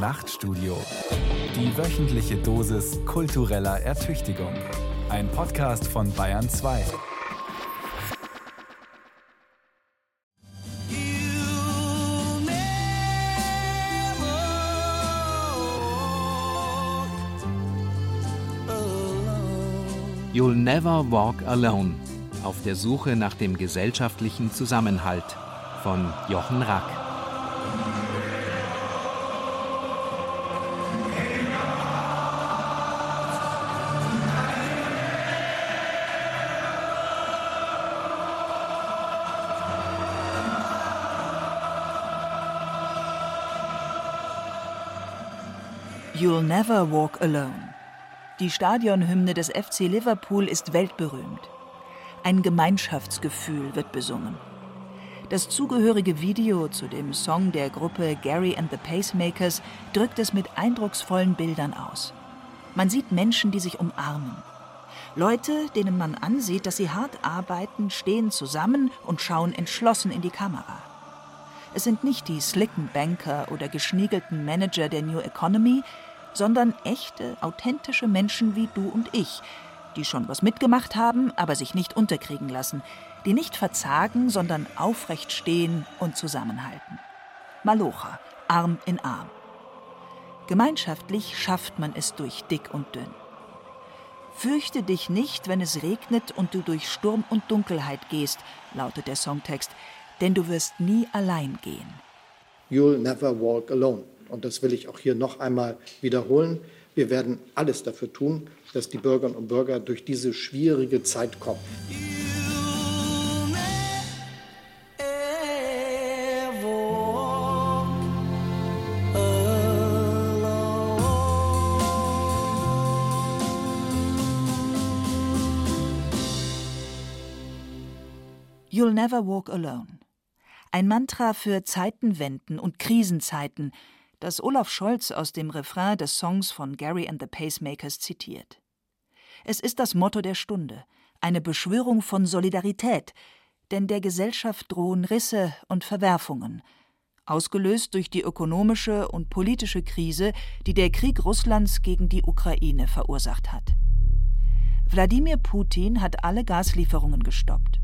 Nachtstudio. Die wöchentliche Dosis kultureller Ertüchtigung. Ein Podcast von Bayern 2. You'll Never Walk Alone. Auf der Suche nach dem gesellschaftlichen Zusammenhalt von Jochen Rack. You'll Never Walk Alone. Die Stadionhymne des FC Liverpool ist weltberühmt. Ein Gemeinschaftsgefühl wird besungen. Das zugehörige Video zu dem Song der Gruppe Gary and the Pacemakers drückt es mit eindrucksvollen Bildern aus. Man sieht Menschen, die sich umarmen. Leute, denen man ansieht, dass sie hart arbeiten, stehen zusammen und schauen entschlossen in die Kamera. Es sind nicht die slicken Banker oder geschniegelten Manager der New Economy, sondern echte, authentische Menschen wie du und ich, die schon was mitgemacht haben, aber sich nicht unterkriegen lassen, die nicht verzagen, sondern aufrecht stehen und zusammenhalten. Malocha, Arm in Arm. Gemeinschaftlich schafft man es durch dick und dünn. Fürchte dich nicht, wenn es regnet und du durch Sturm und Dunkelheit gehst, lautet der Songtext, denn du wirst nie allein gehen. You'll never walk alone. Und das will ich auch hier noch einmal wiederholen. Wir werden alles dafür tun, dass die Bürgerinnen und Bürger durch diese schwierige Zeit kommen. You'll never walk alone. Ein Mantra für Zeitenwenden und Krisenzeiten, das Olaf Scholz aus dem Refrain des Songs von Gary and the Pacemakers zitiert. Es ist das Motto der Stunde, eine Beschwörung von Solidarität, denn der Gesellschaft drohen Risse und Verwerfungen, ausgelöst durch die ökonomische und politische Krise, die der Krieg Russlands gegen die Ukraine verursacht hat. Wladimir Putin hat alle Gaslieferungen gestoppt.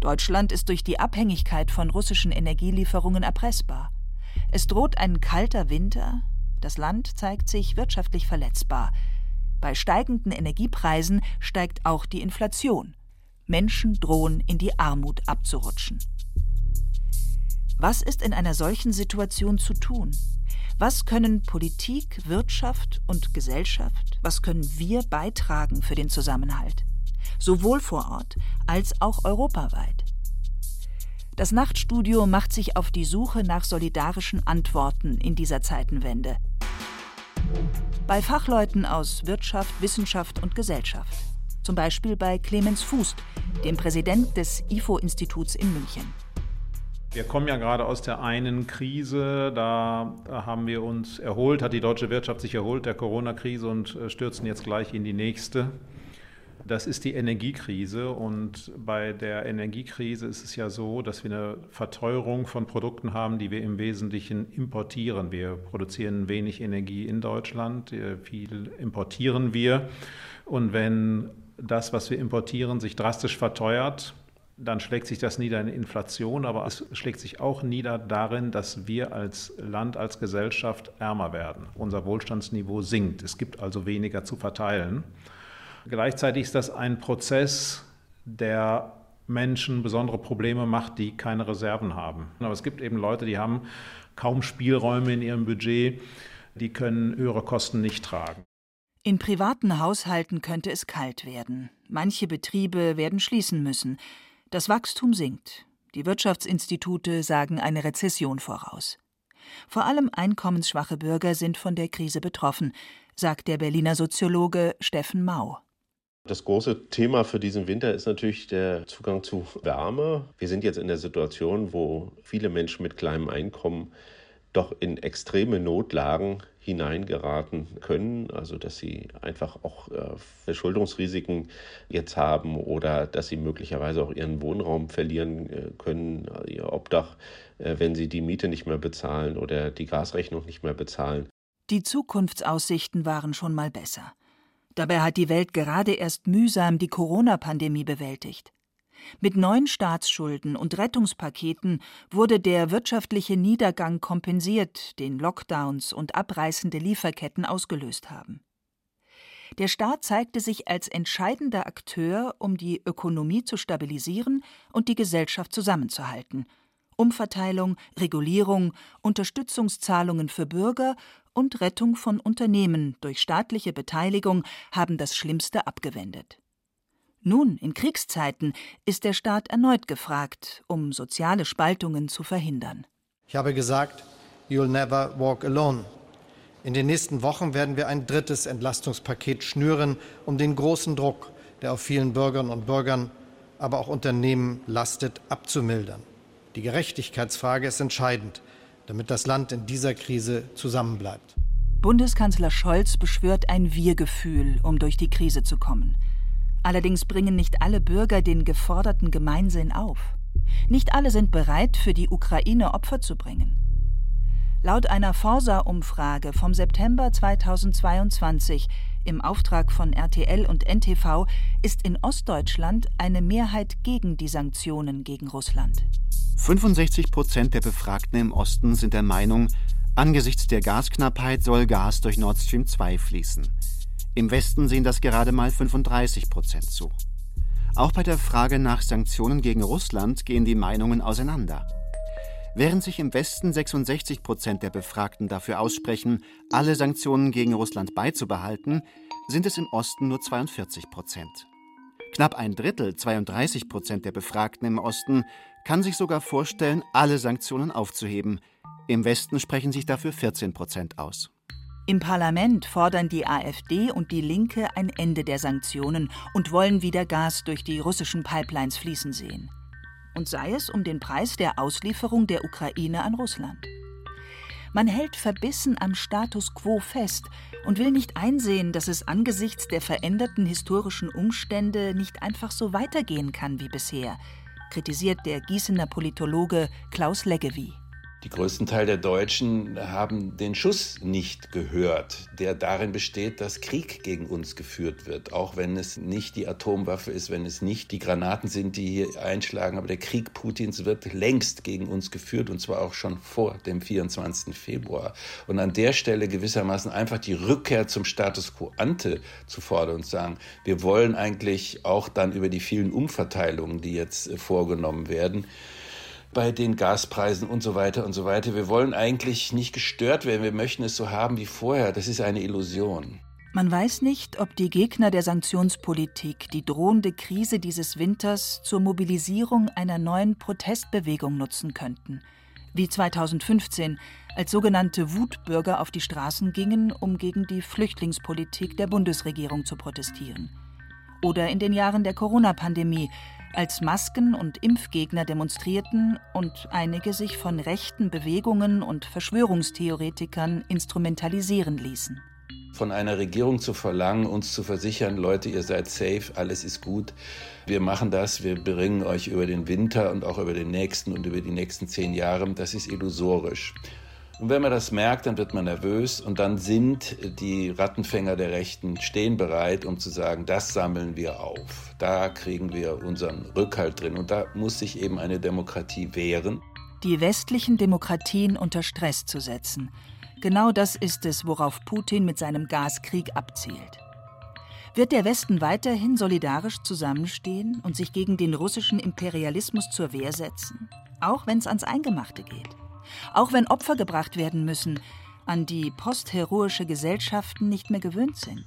Deutschland ist durch die Abhängigkeit von russischen Energielieferungen erpressbar. Es droht ein kalter Winter, das Land zeigt sich wirtschaftlich verletzbar. Bei steigenden Energiepreisen steigt auch die Inflation. Menschen drohen in die Armut abzurutschen. Was ist in einer solchen Situation zu tun? Was können Politik, Wirtschaft und Gesellschaft, was können wir beitragen für den Zusammenhalt? Sowohl vor Ort als auch europaweit. Das Nachtstudio macht sich auf die Suche nach solidarischen Antworten in dieser Zeitenwende. Bei Fachleuten aus Wirtschaft, Wissenschaft und Gesellschaft. Zum Beispiel bei Clemens Fußt, dem Präsident des IFO-Instituts in München. Wir kommen ja gerade aus der einen Krise, da, haben wir uns erholt, hat die deutsche Wirtschaft sich erholt der Corona-Krise und äh, stürzen jetzt gleich in die nächste. Das ist die Energiekrise. Und bei der Energiekrise ist es ja so, dass wir eine Verteuerung von Produkten haben, die wir im Wesentlichen importieren. Wir produzieren wenig Energie in Deutschland, äh, viel importieren wir. Und wenn das, was wir importieren, sich drastisch verteuert, dann schlägt sich das nieder in Inflation, aber es schlägt sich auch nieder darin, dass wir als Land, als Gesellschaft ärmer werden. Unser Wohlstandsniveau sinkt. Es gibt also weniger zu verteilen. Gleichzeitig ist das ein Prozess, der Menschen besondere Probleme macht, die keine Reserven haben. Aber es gibt eben Leute, die haben kaum Spielräume in ihrem Budget, die können höhere Kosten nicht tragen. In privaten Haushalten könnte es kalt werden. Manche Betriebe werden schließen müssen. Das Wachstum sinkt. Die Wirtschaftsinstitute sagen eine Rezession voraus. Vor allem einkommensschwache Bürger sind von der Krise betroffen, sagt der Berliner Soziologe Steffen Mau. Das große Thema für diesen Winter ist natürlich der Zugang zu Wärme. Wir sind jetzt in der Situation, wo viele Menschen mit kleinem Einkommen doch in extreme Notlagen hineingeraten können, also dass sie einfach auch äh, Verschuldungsrisiken jetzt haben oder dass sie möglicherweise auch ihren Wohnraum verlieren äh, können, ihr Obdach, äh, wenn sie die Miete nicht mehr bezahlen oder die Gasrechnung nicht mehr bezahlen. Die Zukunftsaussichten waren schon mal besser. Dabei hat die Welt gerade erst mühsam die Corona-Pandemie bewältigt. Mit neuen Staatsschulden und Rettungspaketen wurde der wirtschaftliche Niedergang kompensiert, den Lockdowns und abreißende Lieferketten ausgelöst haben. Der Staat zeigte sich als entscheidender Akteur, um die Ökonomie zu stabilisieren und die Gesellschaft zusammenzuhalten. Umverteilung, Regulierung, Unterstützungszahlungen für Bürger und Rettung von Unternehmen durch staatliche Beteiligung haben das Schlimmste abgewendet. Nun, in Kriegszeiten, ist der Staat erneut gefragt, um soziale Spaltungen zu verhindern. Ich habe gesagt, you'll never walk alone. In den nächsten Wochen werden wir ein drittes Entlastungspaket schnüren, um den großen Druck, der auf vielen Bürgerinnen und Bürgern, aber auch Unternehmen lastet, abzumildern. Die Gerechtigkeitsfrage ist entscheidend, damit das Land in dieser Krise zusammenbleibt. Bundeskanzler Scholz beschwört ein Wir-Gefühl, um durch die Krise zu kommen. Allerdings bringen nicht alle Bürger den geforderten Gemeinsinn auf. Nicht alle sind bereit, für die Ukraine Opfer zu bringen. Laut einer Forsa-Umfrage vom September 2022 im Auftrag von RTL und NTV ist in Ostdeutschland eine Mehrheit gegen die Sanktionen gegen Russland. 65 Prozent der Befragten im Osten sind der Meinung, angesichts der Gasknappheit soll Gas durch Nord Stream 2 fließen. Im Westen sehen das gerade mal 35 Prozent zu. Auch bei der Frage nach Sanktionen gegen Russland gehen die Meinungen auseinander. Während sich im Westen 66 Prozent der Befragten dafür aussprechen, alle Sanktionen gegen Russland beizubehalten, sind es im Osten nur 42 Prozent. Knapp ein Drittel, 32 Prozent der Befragten im Osten, kann sich sogar vorstellen, alle Sanktionen aufzuheben. Im Westen sprechen sich dafür 14 Prozent aus. Im Parlament fordern die AfD und die Linke ein Ende der Sanktionen und wollen wieder Gas durch die russischen Pipelines fließen sehen und sei es um den Preis der Auslieferung der Ukraine an Russland. Man hält verbissen am Status quo fest und will nicht einsehen, dass es angesichts der veränderten historischen Umstände nicht einfach so weitergehen kann wie bisher, kritisiert der Gießener Politologe Klaus Leggevi. Die größten Teil der Deutschen haben den Schuss nicht gehört, der darin besteht, dass Krieg gegen uns geführt wird. Auch wenn es nicht die Atomwaffe ist, wenn es nicht die Granaten sind, die hier einschlagen. Aber der Krieg Putins wird längst gegen uns geführt und zwar auch schon vor dem 24. Februar. Und an der Stelle gewissermaßen einfach die Rückkehr zum Status quo ante zu fordern und sagen, wir wollen eigentlich auch dann über die vielen Umverteilungen, die jetzt vorgenommen werden, bei den Gaspreisen und so weiter und so weiter. Wir wollen eigentlich nicht gestört werden. Wir möchten es so haben wie vorher. Das ist eine Illusion. Man weiß nicht, ob die Gegner der Sanktionspolitik die drohende Krise dieses Winters zur Mobilisierung einer neuen Protestbewegung nutzen könnten. Wie 2015, als sogenannte Wutbürger auf die Straßen gingen, um gegen die Flüchtlingspolitik der Bundesregierung zu protestieren. Oder in den Jahren der Corona-Pandemie, als Masken- und Impfgegner demonstrierten und einige sich von rechten Bewegungen und Verschwörungstheoretikern instrumentalisieren ließen. Von einer Regierung zu verlangen, uns zu versichern, Leute, ihr seid safe, alles ist gut, wir machen das, wir bringen euch über den Winter und auch über den nächsten und über die nächsten zehn Jahre, das ist illusorisch. Und wenn man das merkt, dann wird man nervös und dann sind die Rattenfänger der Rechten stehen bereit, um zu sagen, das sammeln wir auf. Da kriegen wir unseren Rückhalt drin und da muss sich eben eine Demokratie wehren. Die westlichen Demokratien unter Stress zu setzen. Genau das ist es, worauf Putin mit seinem Gaskrieg abzielt. Wird der Westen weiterhin solidarisch zusammenstehen und sich gegen den russischen Imperialismus zur Wehr setzen, auch wenn es ans Eingemachte geht? Auch wenn Opfer gebracht werden müssen, an die postheroische Gesellschaften nicht mehr gewöhnt sind.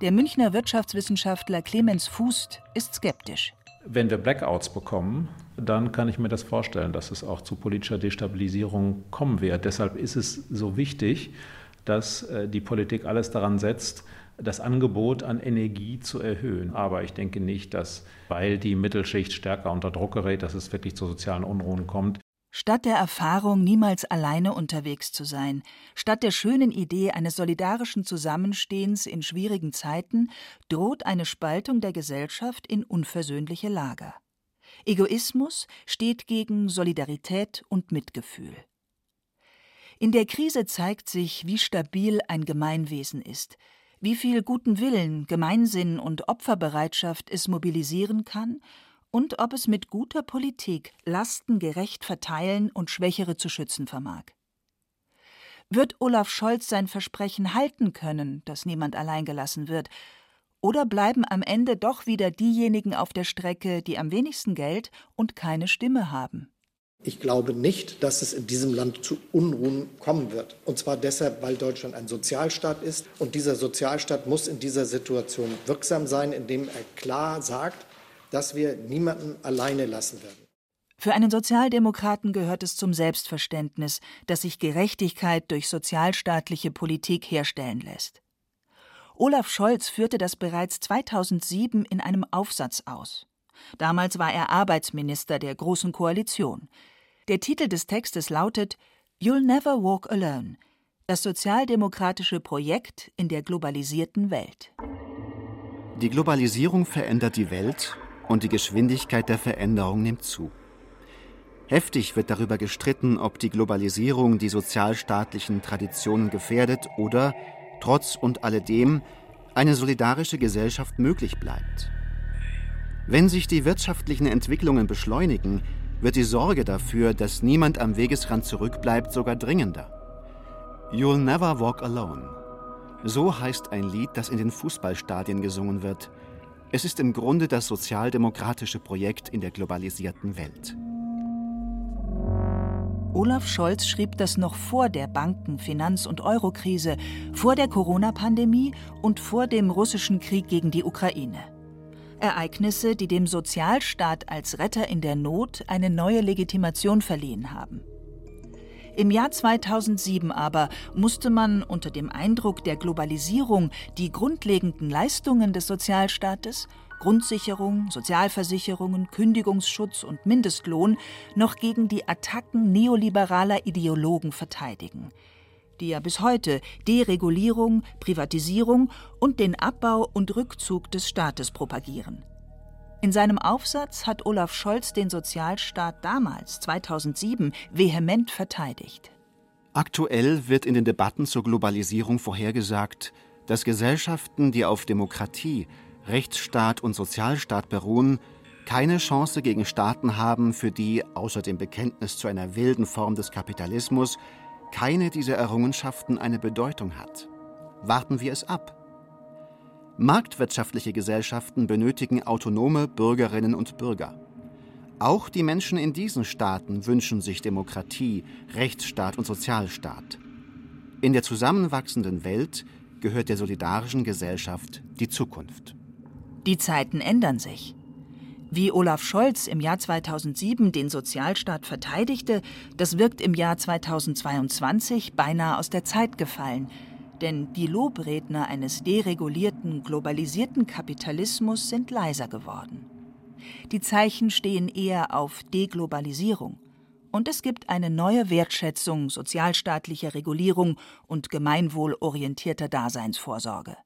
Der Münchner Wirtschaftswissenschaftler Clemens Fußt ist skeptisch. Wenn wir Blackouts bekommen, dann kann ich mir das vorstellen, dass es auch zu politischer Destabilisierung kommen wird. Deshalb ist es so wichtig, dass äh, die Politik alles daran setzt, das Angebot an Energie zu erhöhen. Aber ich denke nicht, dass, weil die Mittelschicht stärker unter Druck gerät, dass es wirklich zu sozialen Unruhen kommt. Statt der Erfahrung, niemals alleine unterwegs zu sein, statt der schönen Idee eines solidarischen Zusammenstehens in schwierigen Zeiten, droht eine Spaltung der Gesellschaft in unversöhnliche Lager. Egoismus steht gegen Solidarität und Mitgefühl. In der Krise zeigt sich, wie stabil ein Gemeinwesen ist, wie viel guten Willen, Gemeinsinn und Opferbereitschaft es mobilisieren kann und ob es mit guter Politik Lasten gerecht verteilen und Schwächere zu schützen vermag. Wird Olaf Scholz sein Versprechen halten können, dass niemand allein gelassen wird, oder bleiben am Ende doch wieder diejenigen auf der Strecke, die am wenigsten Geld und keine Stimme haben? Ich glaube nicht, dass es in diesem Land zu Unruhen kommen wird. Und zwar deshalb, weil Deutschland ein Sozialstaat ist. Und dieser Sozialstaat muss in dieser Situation wirksam sein, indem er klar sagt, dass wir niemanden alleine lassen werden. Für einen Sozialdemokraten gehört es zum Selbstverständnis, dass sich Gerechtigkeit durch sozialstaatliche Politik herstellen lässt. Olaf Scholz führte das bereits 2007 in einem Aufsatz aus. Damals war er Arbeitsminister der Großen Koalition. Der Titel des Textes lautet You'll Never Walk Alone. Das sozialdemokratische Projekt in der globalisierten Welt. Die Globalisierung verändert die Welt und die Geschwindigkeit der Veränderung nimmt zu. Heftig wird darüber gestritten, ob die Globalisierung die sozialstaatlichen Traditionen gefährdet oder, trotz und alledem, eine solidarische Gesellschaft möglich bleibt. Wenn sich die wirtschaftlichen Entwicklungen beschleunigen, wird die Sorge dafür, dass niemand am Wegesrand zurückbleibt, sogar dringender. You'll never walk alone. So heißt ein Lied, das in den Fußballstadien gesungen wird. Es ist im Grunde das sozialdemokratische Projekt in der globalisierten Welt. Olaf Scholz schrieb das noch vor der Banken-, Finanz- und Eurokrise, vor der Corona-Pandemie und vor dem russischen Krieg gegen die Ukraine. Ereignisse, die dem Sozialstaat als Retter in der Not eine neue Legitimation verliehen haben. Im Jahr 2007 aber musste man unter dem Eindruck der Globalisierung die grundlegenden Leistungen des Sozialstaates Grundsicherung, Sozialversicherungen, Kündigungsschutz und Mindestlohn noch gegen die Attacken neoliberaler Ideologen verteidigen, die ja bis heute Deregulierung, Privatisierung und den Abbau und Rückzug des Staates propagieren. In seinem Aufsatz hat Olaf Scholz den Sozialstaat damals, 2007, vehement verteidigt. Aktuell wird in den Debatten zur Globalisierung vorhergesagt, dass Gesellschaften, die auf Demokratie, Rechtsstaat und Sozialstaat beruhen, keine Chance gegen Staaten haben, für die außer dem Bekenntnis zu einer wilden Form des Kapitalismus keine dieser Errungenschaften eine Bedeutung hat. Warten wir es ab. Marktwirtschaftliche Gesellschaften benötigen autonome Bürgerinnen und Bürger. Auch die Menschen in diesen Staaten wünschen sich Demokratie, Rechtsstaat und Sozialstaat. In der zusammenwachsenden Welt gehört der solidarischen Gesellschaft die Zukunft. Die Zeiten ändern sich. Wie Olaf Scholz im Jahr 2007 den Sozialstaat verteidigte, das wirkt im Jahr 2022 beinahe aus der Zeit gefallen. Denn die Lobredner eines deregulierten, globalisierten Kapitalismus sind leiser geworden. Die Zeichen stehen eher auf Deglobalisierung. Und es gibt eine neue Wertschätzung sozialstaatlicher Regulierung und gemeinwohlorientierter Daseinsvorsorge.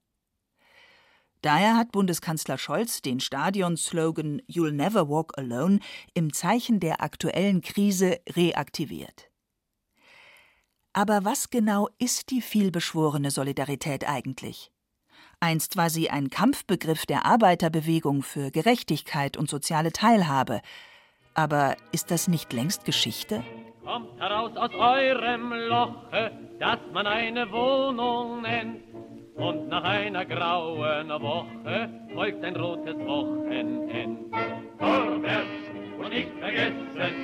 Daher hat Bundeskanzler Scholz den Stadionslogan You'll Never Walk Alone im Zeichen der aktuellen Krise reaktiviert. Aber was genau ist die vielbeschworene Solidarität eigentlich? Einst war sie ein Kampfbegriff der Arbeiterbewegung für Gerechtigkeit und soziale Teilhabe. Aber ist das nicht längst Geschichte? Kommt heraus aus eurem Loche, das man eine Wohnung nennt und nach einer grauen Woche folgt ein rotes Wochenend. Vorwärts und nicht vergessen,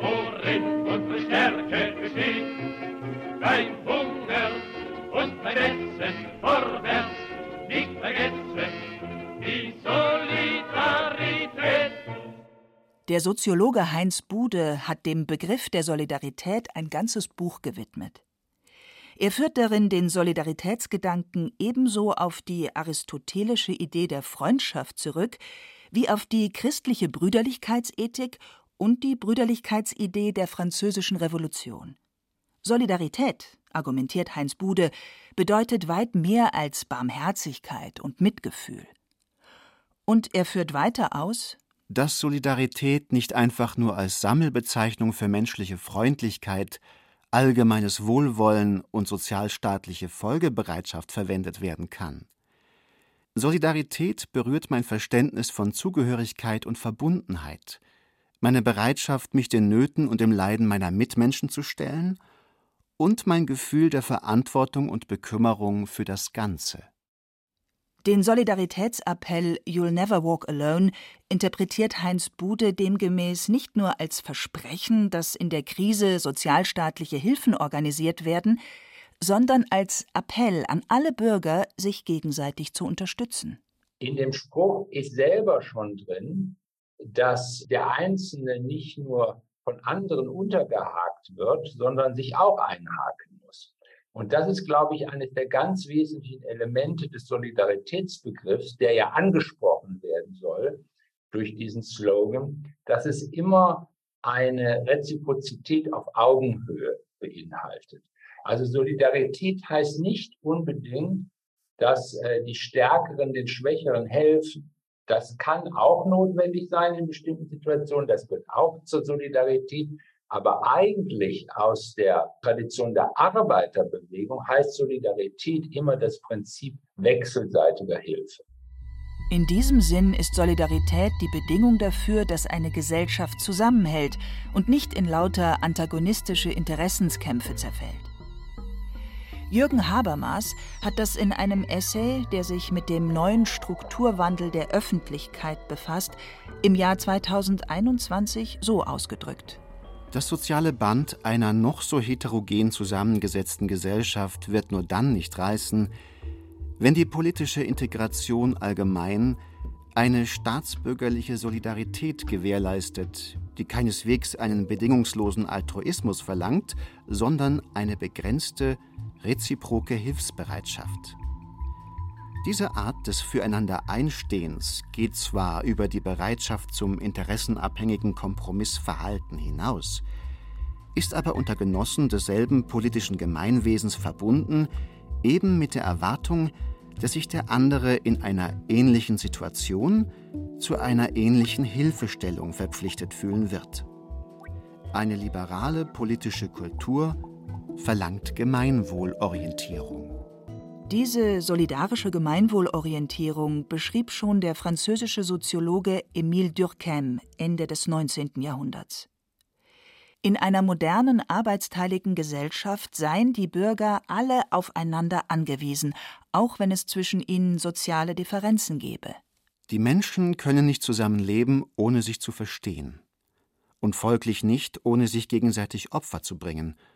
worin unsere Stärke besteht. Beim Hunger und beim Essen, vorwärts, nicht vergessen, die Solidarität. Der Soziologe Heinz Bude hat dem Begriff der Solidarität ein ganzes Buch gewidmet. Er führt darin den Solidaritätsgedanken ebenso auf die aristotelische Idee der Freundschaft zurück, wie auf die christliche Brüderlichkeitsethik und die Brüderlichkeitsidee der Französischen Revolution. Solidarität, argumentiert Heinz Bude, bedeutet weit mehr als Barmherzigkeit und Mitgefühl. Und er führt weiter aus, dass Solidarität nicht einfach nur als Sammelbezeichnung für menschliche Freundlichkeit, allgemeines Wohlwollen und sozialstaatliche Folgebereitschaft verwendet werden kann. Solidarität berührt mein Verständnis von Zugehörigkeit und Verbundenheit, meine Bereitschaft, mich den Nöten und dem Leiden meiner Mitmenschen zu stellen und mein Gefühl der Verantwortung und Bekümmerung für das Ganze. Den Solidaritätsappell You'll Never Walk Alone interpretiert Heinz Bude demgemäß nicht nur als Versprechen, dass in der Krise sozialstaatliche Hilfen organisiert werden, sondern als Appell an alle Bürger, sich gegenseitig zu unterstützen. In dem Spruch ist selber schon drin, dass der Einzelne nicht nur von anderen untergehakt wird, sondern sich auch einhaken muss. Und das ist, glaube ich, eines der ganz wesentlichen Elemente des Solidaritätsbegriffs, der ja angesprochen werden soll durch diesen Slogan, dass es immer eine Reziprozität auf Augenhöhe beinhaltet. Also Solidarität heißt nicht unbedingt, dass äh, die Stärkeren den Schwächeren helfen. Das kann auch notwendig sein in bestimmten Situationen. Das gehört auch zur Solidarität. Aber eigentlich aus der Tradition der Arbeiterbewegung heißt Solidarität immer das Prinzip wechselseitiger Hilfe. In diesem Sinn ist Solidarität die Bedingung dafür, dass eine Gesellschaft zusammenhält und nicht in lauter antagonistische Interessenskämpfe zerfällt. Jürgen Habermas hat das in einem Essay, der sich mit dem neuen Strukturwandel der Öffentlichkeit befasst, im Jahr 2021 so ausgedrückt. Das soziale Band einer noch so heterogen zusammengesetzten Gesellschaft wird nur dann nicht reißen, wenn die politische Integration allgemein eine staatsbürgerliche Solidarität gewährleistet, die keineswegs einen bedingungslosen Altruismus verlangt, sondern eine begrenzte reziproke Hilfsbereitschaft. Diese Art des Füreinander-Einstehens geht zwar über die Bereitschaft zum interessenabhängigen Kompromissverhalten hinaus, ist aber unter Genossen desselben politischen Gemeinwesens verbunden, eben mit der Erwartung, dass sich der andere in einer ähnlichen Situation zu einer ähnlichen Hilfestellung verpflichtet fühlen wird. Eine liberale politische Kultur verlangt Gemeinwohlorientierung. Diese solidarische Gemeinwohlorientierung beschrieb schon der französische Soziologe Émile Durkheim Ende des 19. Jahrhunderts. In einer modernen arbeitsteiligen Gesellschaft seien die Bürger alle aufeinander angewiesen, auch wenn es zwischen ihnen soziale Differenzen gebe. Die Menschen können nicht zusammen leben, ohne sich zu verstehen. Und folglich nicht, ohne sich gegenseitig Opfer zu bringen –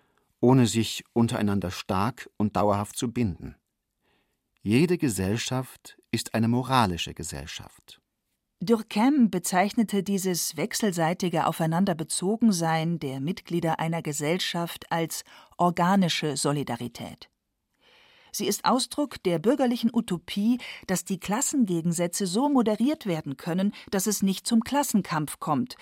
ohne sich untereinander stark und dauerhaft zu binden. Jede Gesellschaft ist eine moralische Gesellschaft. Durkheim bezeichnete dieses wechselseitige Aufeinanderbezogensein der Mitglieder einer Gesellschaft als organische Solidarität. Sie ist Ausdruck der bürgerlichen Utopie, dass die Klassengegensätze so moderiert werden können, dass es nicht zum Klassenkampf kommt,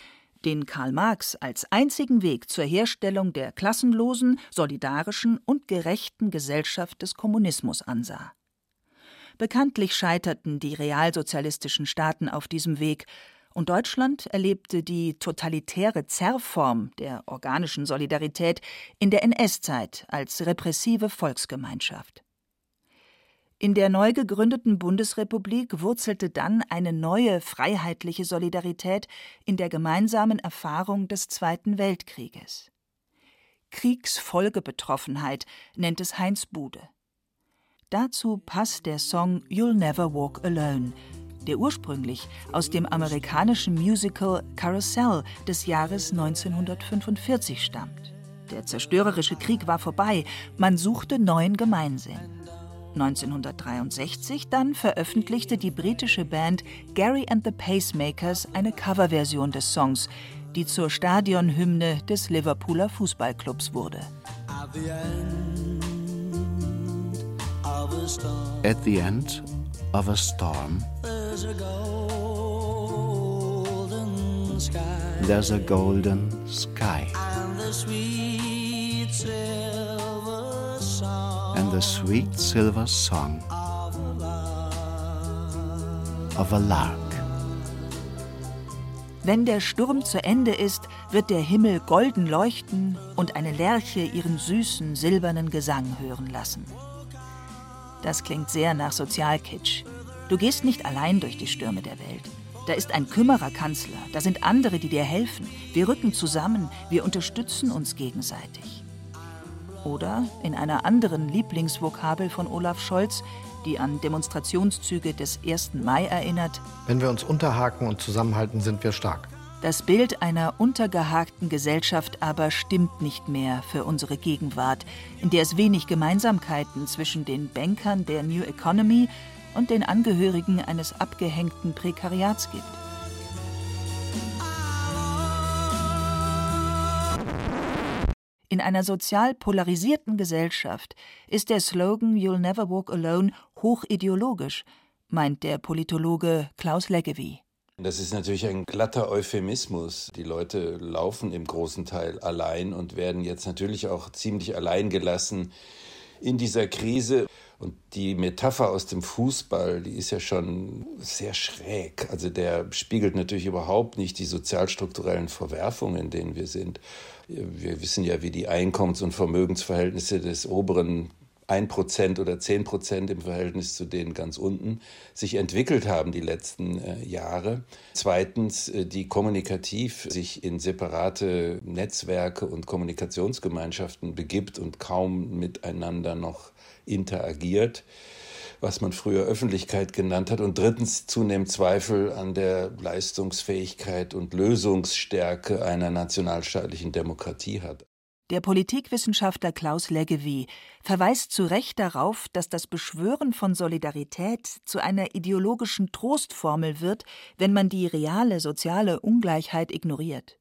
den Karl Marx als einzigen Weg zur Herstellung der klassenlosen, solidarischen und gerechten Gesellschaft des Kommunismus ansah. Bekanntlich scheiterten die realsozialistischen Staaten auf diesem Weg, und Deutschland erlebte die totalitäre Zerrform der organischen Solidarität in der NS-Zeit als repressive Volksgemeinschaft. In der neu gegründeten Bundesrepublik wurzelte dann eine neue freiheitliche Solidarität in der gemeinsamen Erfahrung des Zweiten Weltkrieges. Kriegsfolgebetroffenheit nennt es Heinz Bude. Dazu passt der Song You'll Never Walk Alone, der ursprünglich aus dem amerikanischen Musical Carousel des Jahres 1945 stammt. Der zerstörerische Krieg war vorbei, man suchte neuen Gemeinsinn. 1963 dann veröffentlichte die britische Band Gary and the Pacemakers eine Coverversion des Songs, die zur Stadionhymne des Liverpooler Fußballclubs wurde. At the end of a storm, there's a golden sky. and the sweet silver song of a lark. Wenn der Sturm zu Ende ist, wird der Himmel golden leuchten und eine Lerche ihren süßen, silbernen Gesang hören lassen. Das klingt sehr nach Sozialkitsch. Du gehst nicht allein durch die Stürme der Welt. Da ist ein Kümmererkanzler, da sind andere, die dir helfen. Wir rücken zusammen, wir unterstützen uns gegenseitig. Oder in einer anderen Lieblingsvokabel von Olaf Scholz, die an Demonstrationszüge des 1. Mai erinnert. Wenn wir uns unterhaken und zusammenhalten, sind wir stark. Das Bild einer untergehakten Gesellschaft aber stimmt nicht mehr für unsere Gegenwart, in der es wenig Gemeinsamkeiten zwischen den Bankern der New Economy und den Angehörigen eines abgehängten Prekariats gibt. In einer sozial polarisierten Gesellschaft ist der Slogan You'll never walk alone hochideologisch, meint der Politologe Klaus Leggevi. Das ist natürlich ein glatter Euphemismus. Die Leute laufen im großen Teil allein und werden jetzt natürlich auch ziemlich allein gelassen in dieser Krise. Und die Metapher aus dem Fußball, die ist ja schon sehr schräg. Also der spiegelt natürlich überhaupt nicht die sozialstrukturellen Verwerfungen, in denen wir sind. Wir wissen ja, wie die Einkommens- und Vermögensverhältnisse des oberen 1% oder 10% im Verhältnis zu denen ganz unten sich entwickelt haben die letzten äh, Jahre. Zweitens, äh, die kommunikativ sich in separate Netzwerke und Kommunikationsgemeinschaften begibt und kaum miteinander noch interagiert was man früher Öffentlichkeit genannt hat. Und drittens zunehmend Zweifel an der Leistungsfähigkeit und Lösungsstärke einer nationalstaatlichen Demokratie hat. Der Politikwissenschaftler Klaus Leggevi verweist zu Recht darauf, dass das Beschwören von Solidarität zu einer ideologischen Trostformel wird, wenn man die reale soziale Ungleichheit ignoriert.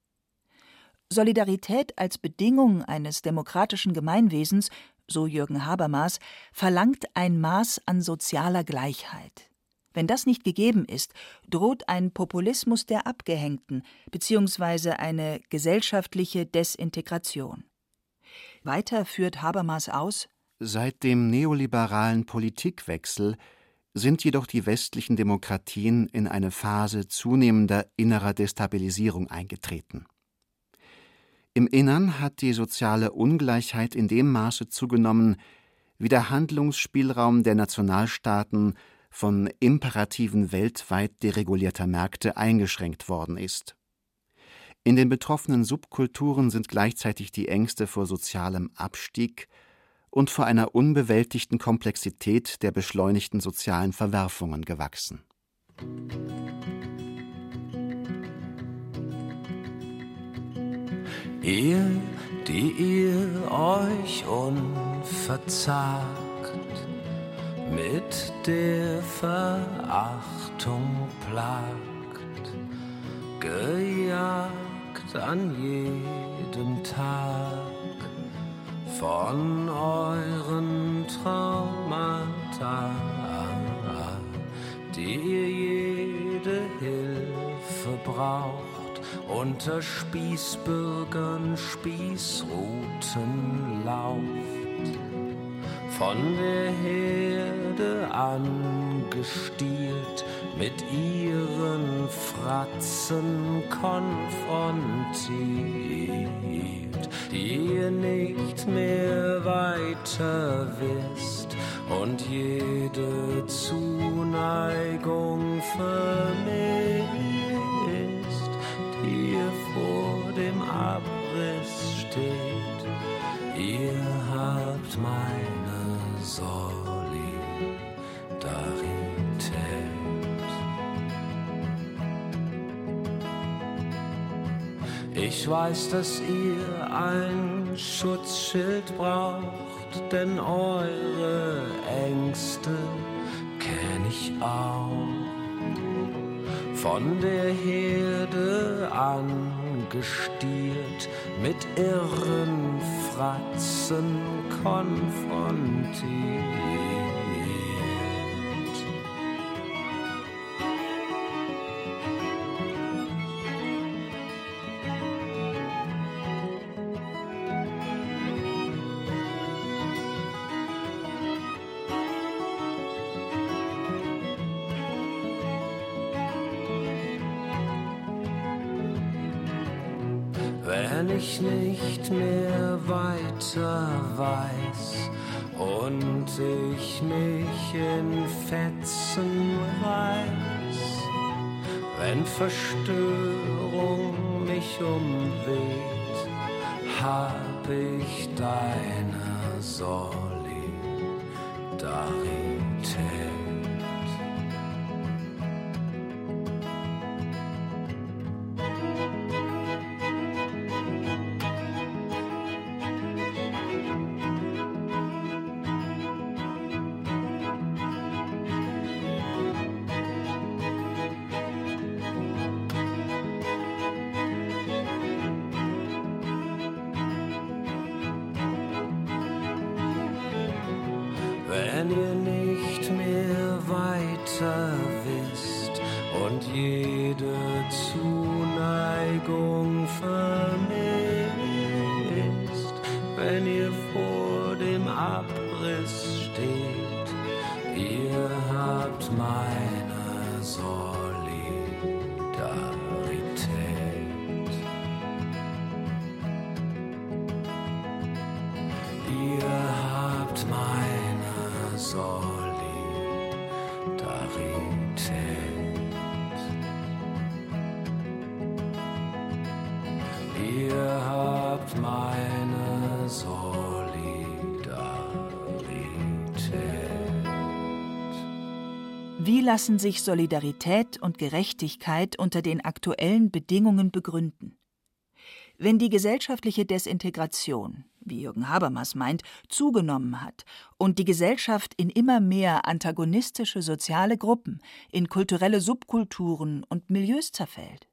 Solidarität als Bedingung eines demokratischen Gemeinwesens, so Jürgen Habermas, verlangt ein Maß an sozialer Gleichheit. Wenn das nicht gegeben ist, droht ein Populismus der Abgehängten bzw. eine gesellschaftliche Desintegration. Weiter führt Habermas aus: Seit dem neoliberalen Politikwechsel sind jedoch die westlichen Demokratien in eine Phase zunehmender innerer Destabilisierung eingetreten. Im Innern hat die soziale Ungleichheit in dem Maße zugenommen, wie der Handlungsspielraum der Nationalstaaten von Imperativen weltweit deregulierter Märkte eingeschränkt worden ist. In den betroffenen Subkulturen sind gleichzeitig die Ängste vor sozialem Abstieg und vor einer unbewältigten Komplexität der beschleunigten sozialen Verwerfungen gewachsen. Ihr, die ihr euch unverzagt mit der Verachtung plagt, gejagt an jedem Tag von euren Traumata, die ihr jede Hilfe braucht, unter Spießbürgern Spießruten lauft, von der Herde angestielt mit ihren Fratzen konfrontiert, die ihr nicht mehr weiter wisst und jede Zuneigung vermisst, die ihr vor dem Abriss steht. Ihr habt meine Ich weiß, dass ihr ein Schutzschild braucht, denn eure Ängste kenn ich auch. Von der Herde angestiert, mit irren Fratzen konfrontiert. Weiß und ich mich in Fetzen weiß, wenn Verstörung mich umweht, hab ich deine Solidarität. Wenn ihr nicht mehr weiter wisst und jede Zuneigung vermisst, wenn ihr vor dem Abriss lassen sich Solidarität und Gerechtigkeit unter den aktuellen Bedingungen begründen? Wenn die gesellschaftliche Desintegration, wie Jürgen Habermas meint, zugenommen hat und die Gesellschaft in immer mehr antagonistische soziale Gruppen, in kulturelle Subkulturen und Milieus zerfällt.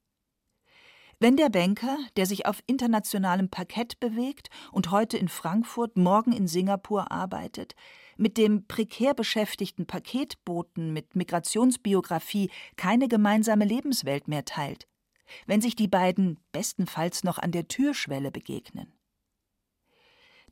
Wenn der Banker, der sich auf internationalem Parkett bewegt und heute in Frankfurt, morgen in Singapur arbeitet, mit dem prekär beschäftigten Paketboten mit Migrationsbiografie keine gemeinsame Lebenswelt mehr teilt, wenn sich die beiden bestenfalls noch an der Türschwelle begegnen.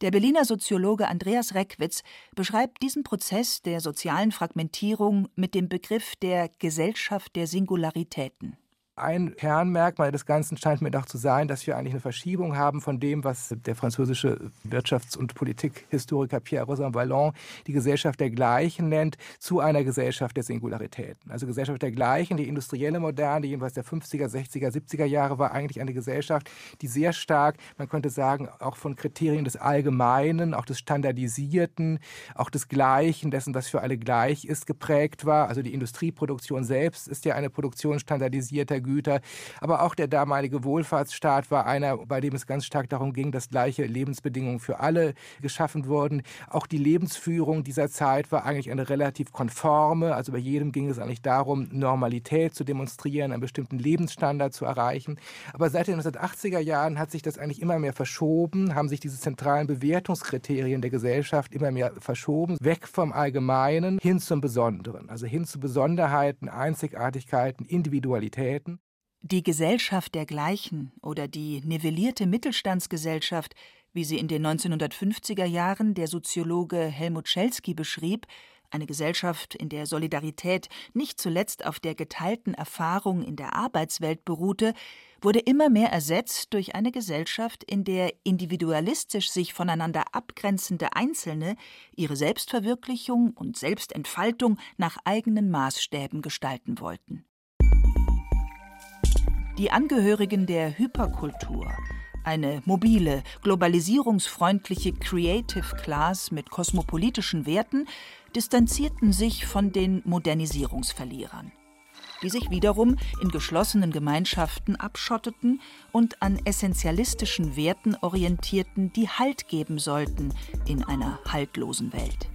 Der Berliner Soziologe Andreas Reckwitz beschreibt diesen Prozess der sozialen Fragmentierung mit dem Begriff der Gesellschaft der Singularitäten. Ein Kernmerkmal des Ganzen scheint mir doch zu sein, dass wir eigentlich eine Verschiebung haben von dem, was der französische Wirtschafts- und Politikhistoriker Pierre Rosan Vallon die Gesellschaft der Gleichen nennt, zu einer Gesellschaft der Singularitäten. Also Gesellschaft der Gleichen, die industrielle Moderne, jedenfalls der 50er, 60er, 70er Jahre, war eigentlich eine Gesellschaft, die sehr stark, man könnte sagen, auch von Kriterien des Allgemeinen, auch des Standardisierten, auch des Gleichen, dessen, was für alle gleich ist, geprägt war. Also die Industrieproduktion selbst ist ja eine Produktion standardisierter Güter. Aber auch der damalige Wohlfahrtsstaat war einer, bei dem es ganz stark darum ging, dass gleiche Lebensbedingungen für alle geschaffen wurden. Auch die Lebensführung dieser Zeit war eigentlich eine relativ konforme. Also bei jedem ging es eigentlich darum, Normalität zu demonstrieren, einen bestimmten Lebensstandard zu erreichen. Aber seit den 1980er Jahren hat sich das eigentlich immer mehr verschoben, haben sich diese zentralen Bewertungskriterien der Gesellschaft immer mehr verschoben, weg vom Allgemeinen hin zum Besonderen. Also hin zu Besonderheiten, Einzigartigkeiten, Individualitäten. Die Gesellschaft der Gleichen oder die nivellierte Mittelstandsgesellschaft, wie sie in den 1950er Jahren der Soziologe Helmut Schelsky beschrieb, eine Gesellschaft, in der Solidarität nicht zuletzt auf der geteilten Erfahrung in der Arbeitswelt beruhte, wurde immer mehr ersetzt durch eine Gesellschaft, in der individualistisch sich voneinander abgrenzende Einzelne ihre Selbstverwirklichung und Selbstentfaltung nach eigenen Maßstäben gestalten wollten. Die Angehörigen der Hyperkultur, eine mobile, globalisierungsfreundliche Creative Class mit kosmopolitischen Werten, distanzierten sich von den Modernisierungsverlierern, die sich wiederum in geschlossenen Gemeinschaften abschotteten und an essentialistischen Werten orientierten, die Halt geben sollten in einer haltlosen Welt.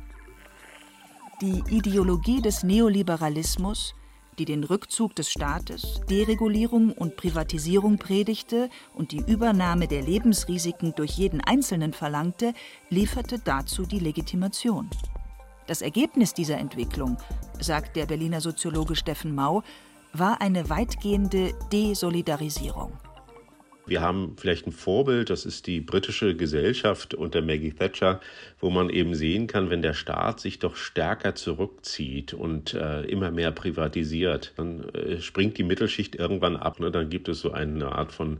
Die Ideologie des Neoliberalismus, die den Rückzug des Staates, Deregulierung und Privatisierung predigte und die Übernahme der Lebensrisiken durch jeden Einzelnen verlangte, lieferte dazu die Legitimation. Das Ergebnis dieser Entwicklung, sagt der Berliner Soziologe Steffen Mau, war eine weitgehende Desolidarisierung. Wir haben vielleicht ein Vorbild, das ist die britische Gesellschaft unter Maggie Thatcher, wo man eben sehen kann, wenn der Staat sich doch stärker zurückzieht und äh, immer mehr privatisiert, dann äh, springt die Mittelschicht irgendwann ab. Ne? Dann gibt es so eine Art von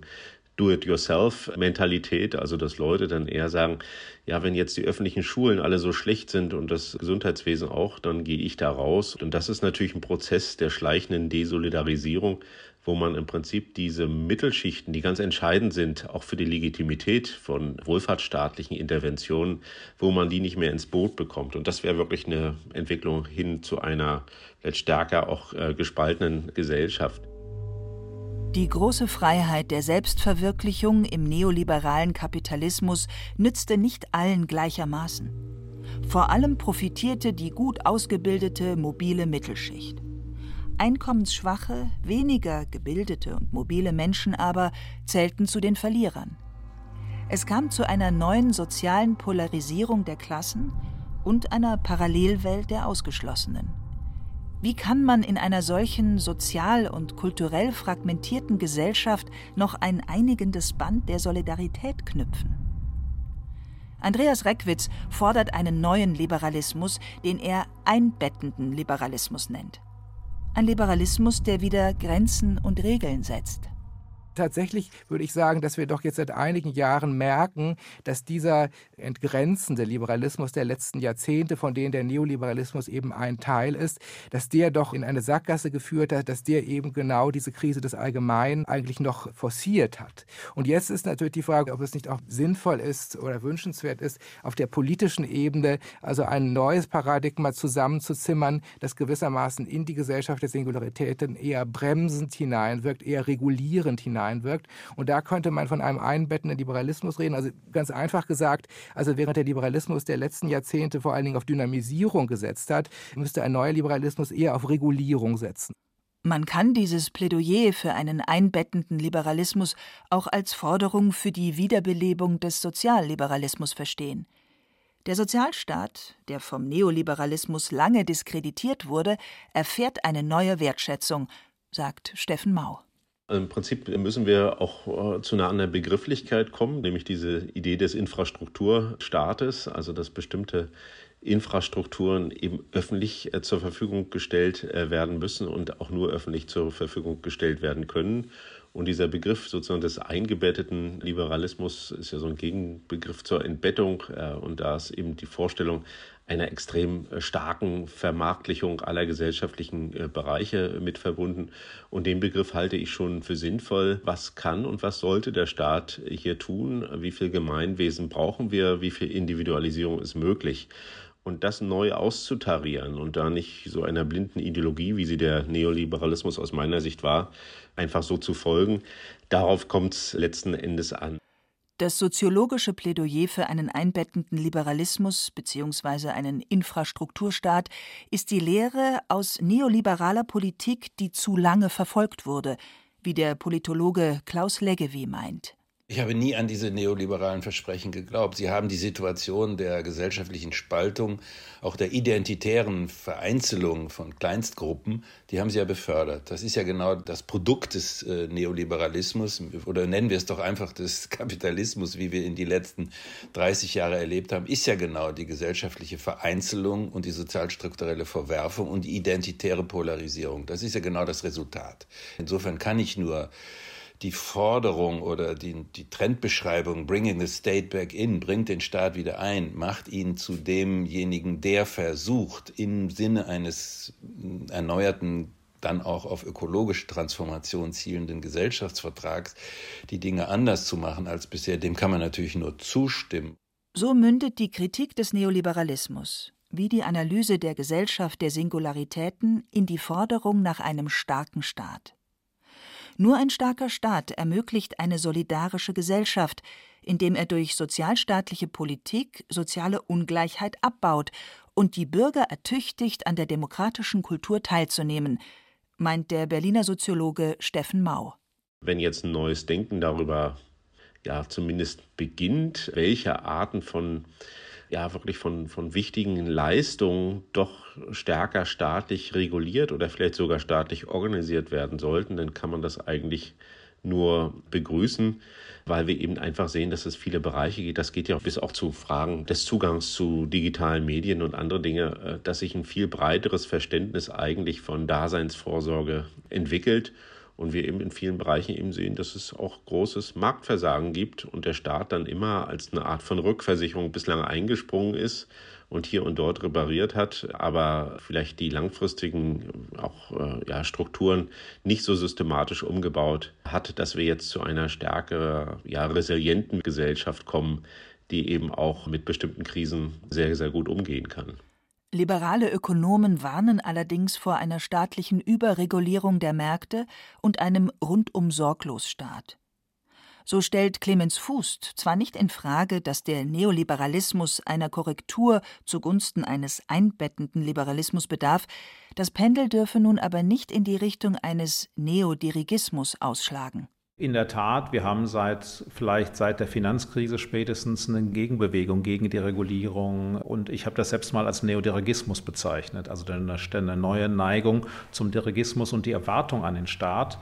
Do-it-yourself-Mentalität, also dass Leute dann eher sagen, ja, wenn jetzt die öffentlichen Schulen alle so schlecht sind und das Gesundheitswesen auch, dann gehe ich da raus. Und das ist natürlich ein Prozess der schleichenden Desolidarisierung, wo man im Prinzip diese Mittelschichten, die ganz entscheidend sind, auch für die Legitimität von wohlfahrtsstaatlichen Interventionen, wo man die nicht mehr ins Boot bekommt. Und das wäre wirklich eine Entwicklung hin zu einer stärker auch äh, gespaltenen Gesellschaft. Die große Freiheit der Selbstverwirklichung im neoliberalen Kapitalismus nützte nicht allen gleichermaßen. Vor allem profitierte die gut ausgebildete mobile Mittelschicht. Einkommensschwache, weniger gebildete und mobile Menschen aber zählten zu den Verlierern. Es kam zu einer neuen sozialen Polarisierung der Klassen und einer Parallelwelt der Ausgeschlossenen. Wie kann man in einer solchen sozial und kulturell fragmentierten Gesellschaft noch ein einigendes Band der Solidarität knüpfen? Andreas Reckwitz fordert einen neuen Liberalismus, den er einbettenden Liberalismus nennt. Ein Liberalismus, der wieder Grenzen und Regeln setzt tatsächlich würde ich sagen, dass wir doch jetzt seit einigen Jahren merken, dass dieser entgrenzende Liberalismus der letzten Jahrzehnte, von denen der Neoliberalismus eben ein Teil ist, dass der doch in eine Sackgasse geführt hat, dass der eben genau diese Krise des Allgemeinen eigentlich noch forciert hat. Und jetzt ist natürlich die Frage, ob es nicht auch sinnvoll ist oder wünschenswert ist, auf der politischen Ebene also ein neues Paradigma zusammenzuzimmern, das gewissermaßen in die Gesellschaft der Singularitäten eher bremsend hineinwirkt, eher regulierend hineinwirkt hineinwirkt. Und da könnte man von einem einbettenden Liberalismus reden. Also ganz einfach gesagt, also während der Liberalismus der letzten Jahrzehnte vor allen Dingen auf Dynamisierung gesetzt hat, müsste ein neuer Liberalismus eher auf Regulierung setzen. Man kann dieses Plädoyer für einen einbettenden Liberalismus auch als Forderung für die Wiederbelebung des Sozialliberalismus verstehen. Der Sozialstaat, der vom Neoliberalismus lange diskreditiert wurde, erfährt eine neue Wertschätzung, sagt Steffen Mau. Im Prinzip müssen wir auch äh, zu einer anderen Begrifflichkeit kommen, nämlich diese Idee des Infrastrukturstaates, also dass bestimmte Infrastrukturen eben öffentlich äh, zur Verfügung gestellt äh, werden müssen und auch nur öffentlich zur Verfügung gestellt werden können. Und dieser Begriff sozusagen des eingebetteten Liberalismus ist ja so ein Gegenbegriff zur Entbettung. Und da ist eben die Vorstellung, einer extrem äh, starken Vermarktlichung aller gesellschaftlichen äh, Bereiche mit verbunden. Und den Begriff halte ich schon für sinnvoll. Was kann und was sollte der Staat hier tun? Wie viel Gemeinwesen brauchen wir? Wie viel Individualisierung ist möglich? Und das neu auszutarieren und da nicht so einer blinden Ideologie, wie sie der Neoliberalismus aus meiner Sicht war, einfach so zu folgen, darauf kommt es letzten Endes an. Das soziologische Plädoyer für einen einbettenden Liberalismus bzw. einen Infrastrukturstaat ist die Lehre aus neoliberaler Politik, die zu lange verfolgt wurde, wie der Politologe Klaus Leggevi meint ich habe nie an diese neoliberalen Versprechen geglaubt. Sie haben die Situation der gesellschaftlichen Spaltung, auch der identitären Vereinzelung von Kleinstgruppen, die haben sie ja befördert. Das ist ja genau das Produkt des äh, Neoliberalismus oder nennen wir es doch einfach des Kapitalismus, wie wir ihn die letzten 30 Jahre erlebt haben, ist ja genau die gesellschaftliche Vereinzelung und die sozialstrukturelle Verwerfung und die identitäre Polarisierung. Das ist ja genau das Resultat. Insofern kann ich nur die Forderung oder die, die Trendbeschreibung, bringing the state back in, bringt den Staat wieder ein, macht ihn zu demjenigen, der versucht, im Sinne eines erneuerten dann auch auf ökologische Transformation zielenden Gesellschaftsvertrags die Dinge anders zu machen als bisher, dem kann man natürlich nur zustimmen. So mündet die Kritik des Neoliberalismus wie die Analyse der Gesellschaft der Singularitäten in die Forderung nach einem starken Staat. Nur ein starker Staat ermöglicht eine solidarische Gesellschaft, indem er durch sozialstaatliche Politik soziale Ungleichheit abbaut und die Bürger ertüchtigt, an der demokratischen Kultur teilzunehmen, meint der Berliner Soziologe Steffen Mau. Wenn jetzt ein neues Denken darüber ja zumindest beginnt, welche Arten von ja wirklich von, von wichtigen Leistungen doch stärker staatlich reguliert oder vielleicht sogar staatlich organisiert werden sollten, dann kann man das eigentlich nur begrüßen, weil wir eben einfach sehen, dass es viele Bereiche geht. Das geht ja bis auch zu Fragen des Zugangs zu digitalen Medien und andere Dinge, äh, dass sich ein viel breiteres Verständnis eigentlich von Daseinsvorsorge entwickelt und wir eben in vielen Bereichen eben sehen, dass es auch großes Marktversagen gibt und der Staat dann immer als eine Art von Rückversicherung bislang eingesprungen ist und hier und dort repariert hat, aber vielleicht die langfristigen auch äh, ja, Strukturen nicht so systematisch umgebaut hat, dass wir jetzt zu einer stärker ja, resilienten Gesellschaft kommen, die eben auch mit bestimmten Krisen sehr, sehr gut umgehen kann. Liberale Ökonomen warnen allerdings vor einer staatlichen Überregulierung der Märkte und einem rundum sorglos Staat. So stellt Clemens Fuß zwar nicht in Frage, dass der Neoliberalismus einer Korrektur zugunsten eines einbettenden Liberalismus bedarf, das Pendel dürfe nun aber nicht in die Richtung eines Neodirigismus ausschlagen. In der Tat, wir haben seit vielleicht seit der Finanzkrise spätestens eine Gegenbewegung gegen die Regulierung und ich habe das selbst mal als Neodirigismus bezeichnet, also eine, neue Neigung zum Dirigismus und die Erwartung an den Staat.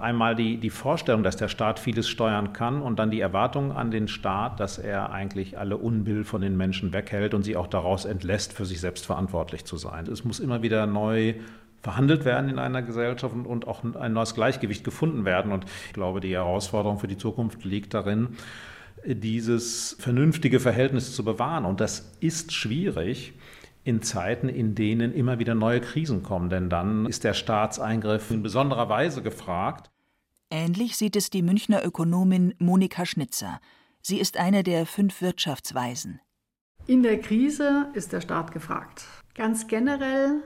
Einmal die, die Vorstellung, dass der Staat vieles steuern kann und dann die Erwartung an den Staat, dass er eigentlich alle Unbill von den Menschen weghält und sie auch daraus entlässt, für sich selbst verantwortlich zu sein. Es muss immer wieder neu verhandelt werden in einer Gesellschaft und, auch ein neues Gleichgewicht gefunden werden. Und ich glaube, die Herausforderung für die Zukunft liegt darin, dieses vernünftige Verhältnis zu bewahren. Und das ist schwierig in Zeiten, in denen immer wieder neue Krisen kommen, denn dann ist der Staatseingriff in besonderer Weise gefragt. Ähnlich sieht es die Münchner Ökonomin Monika Schnitzer. Sie ist eine der fünf Wirtschaftsweisen. In der Krise ist der Staat gefragt. Ganz generell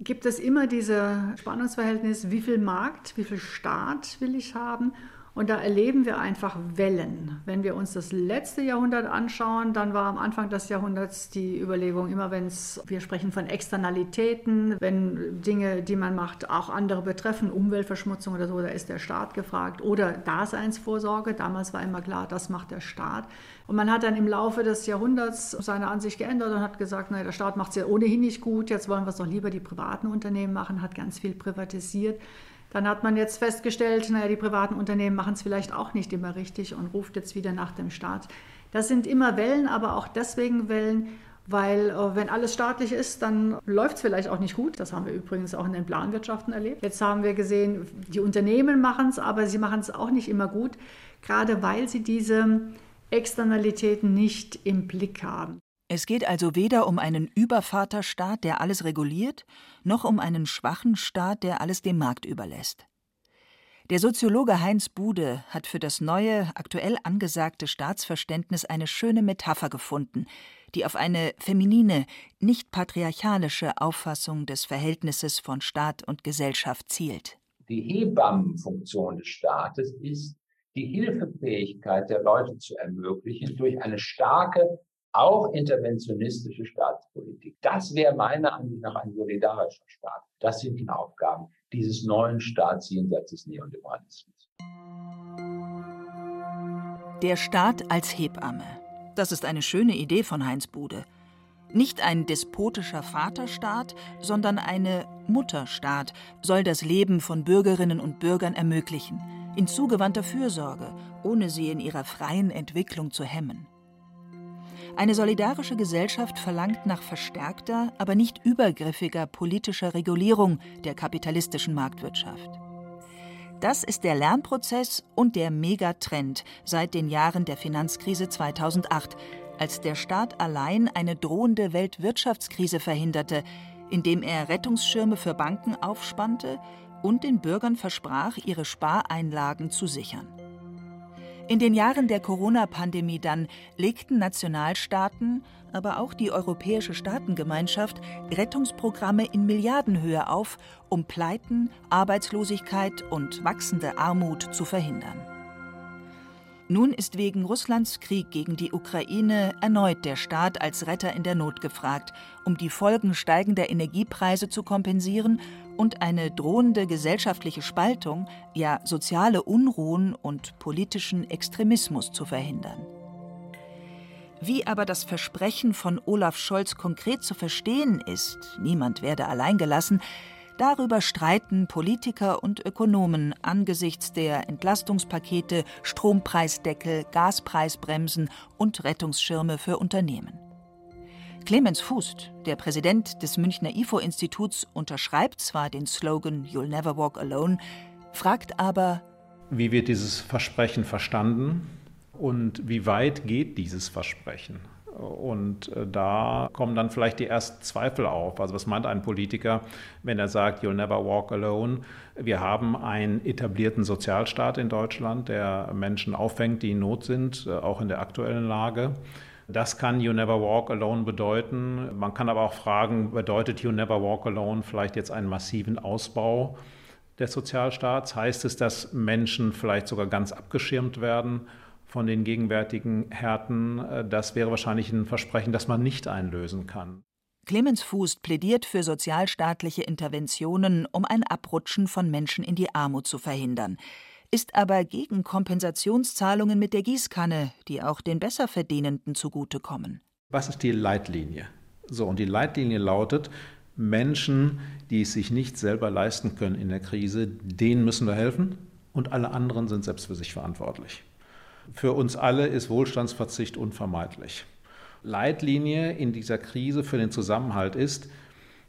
gibt es immer dieses Spannungsverhältnis, wie viel Markt, wie viel Staat will ich haben und da erleben wir einfach Wellen. Wenn wir uns das letzte Jahrhundert anschauen, dann war am Anfang des Jahrhunderts die Überlegung immer, wenn wir sprechen von Externalitäten, wenn Dinge, die man macht, auch andere betreffen, Umweltverschmutzung oder so, da ist der Staat gefragt. Oder Daseinsvorsorge, damals war immer klar, das macht der Staat. Und man hat dann im Laufe des Jahrhunderts seine Ansicht geändert und hat gesagt, naja, der Staat macht es ja ohnehin nicht gut, jetzt wollen wir es doch lieber die privaten Unternehmen machen, hat ganz viel privatisiert. Dann hat man jetzt festgestellt, naja, die privaten Unternehmen machen es vielleicht auch nicht immer richtig und ruft jetzt wieder nach dem Staat. Das sind immer Wellen, aber auch deswegen Wellen, weil äh, wenn alles staatlich ist, dann läuft es vielleicht auch nicht gut. Das haben wir übrigens auch in den Planwirtschaften erlebt. Jetzt haben wir gesehen, die Unternehmen machen es, aber sie machen es auch nicht immer gut, gerade weil sie diese Externalitäten nicht im Blick haben. Es geht also weder um einen Übervaterstaat, der alles reguliert, noch um einen schwachen Staat, der alles dem Markt überlässt. Der Soziologe Heinz Bude hat für das neue, aktuell angesagte Staatsverständnis eine schöne Metapher gefunden, die auf eine feminine, nicht patriarchalische Auffassung des Verhältnisses von Staat und Gesellschaft zielt. Die Hebammenfunktion des Staates ist, die Hilfefähigkeit der Leute zu ermöglichen durch eine starke auch interventionistische Staatspolitik. Das wäre meiner Ansicht nach ein solidarischer Staat. Das sind die Aufgaben dieses neuen Staats jenseits des Neoliberalismus. Der Staat als Hebamme. Das ist eine schöne Idee von Heinz Bude. Nicht ein despotischer Vaterstaat, sondern eine Mutterstaat soll das Leben von Bürgerinnen und Bürgern ermöglichen, in zugewandter Fürsorge, ohne sie in ihrer freien Entwicklung zu hemmen. Eine solidarische Gesellschaft verlangt nach verstärkter, aber nicht übergriffiger politischer Regulierung der kapitalistischen Marktwirtschaft. Das ist der Lernprozess und der Megatrend seit den Jahren der Finanzkrise 2008, als der Staat allein eine drohende Weltwirtschaftskrise verhinderte, indem er Rettungsschirme für Banken aufspannte und den Bürgern versprach, ihre Spareinlagen zu sichern. In den Jahren der Corona-Pandemie dann legten Nationalstaaten, aber auch die Europäische Staatengemeinschaft Rettungsprogramme in Milliardenhöhe auf, um Pleiten, Arbeitslosigkeit und wachsende Armut zu verhindern. Nun ist wegen Russlands Krieg gegen die Ukraine erneut der Staat als Retter in der Not gefragt, um die Folgen steigender Energiepreise zu kompensieren und eine drohende gesellschaftliche Spaltung, ja soziale Unruhen und politischen Extremismus zu verhindern. Wie aber das Versprechen von Olaf Scholz konkret zu verstehen ist, niemand werde allein gelassen, darüber streiten Politiker und Ökonomen angesichts der Entlastungspakete, Strompreisdeckel, Gaspreisbremsen und Rettungsschirme für Unternehmen. Clemens Fuß, der Präsident des Münchner IFO-Instituts, unterschreibt zwar den Slogan You'll never walk alone, fragt aber, wie wird dieses Versprechen verstanden und wie weit geht dieses Versprechen? Und äh, da kommen dann vielleicht die ersten Zweifel auf. Also was meint ein Politiker, wenn er sagt, You'll never walk alone? Wir haben einen etablierten Sozialstaat in Deutschland, der Menschen auffängt, die in Not sind, äh, auch in der aktuellen Lage. Das kann You Never Walk Alone bedeuten. Man kann aber auch fragen, bedeutet You Never Walk Alone vielleicht jetzt einen massiven Ausbau des Sozialstaats? Heißt es, dass Menschen vielleicht sogar ganz abgeschirmt werden? von den gegenwärtigen Härten, das wäre wahrscheinlich ein Versprechen, das man nicht einlösen kann. Clemens Fuß plädiert für sozialstaatliche Interventionen, um ein Abrutschen von Menschen in die Armut zu verhindern, ist aber gegen Kompensationszahlungen mit der Gießkanne, die auch den Besserverdienenden zugutekommen. Was ist die Leitlinie? So, und die Leitlinie lautet, Menschen, die es sich nicht selber leisten können in der Krise, denen müssen wir helfen und alle anderen sind selbst für sich verantwortlich. Für uns alle ist Wohlstandsverzicht unvermeidlich. Leitlinie in dieser Krise für den Zusammenhalt ist,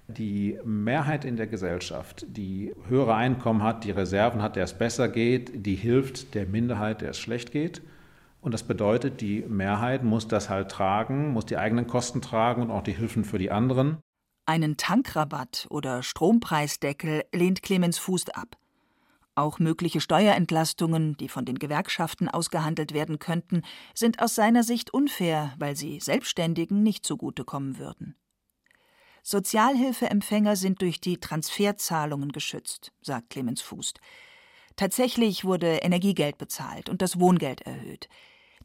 die Mehrheit in der Gesellschaft, die höhere Einkommen hat, die Reserven hat, der es besser geht, die hilft der Minderheit, der es schlecht geht. Und das bedeutet, die Mehrheit muss das halt tragen, muss die eigenen Kosten tragen und auch die Hilfen für die anderen. Einen Tankrabatt oder Strompreisdeckel lehnt Clemens Fuß ab. Auch mögliche Steuerentlastungen, die von den Gewerkschaften ausgehandelt werden könnten, sind aus seiner Sicht unfair, weil sie Selbstständigen nicht zugutekommen würden. Sozialhilfeempfänger sind durch die Transferzahlungen geschützt, sagt Clemens Fuß. Tatsächlich wurde Energiegeld bezahlt und das Wohngeld erhöht.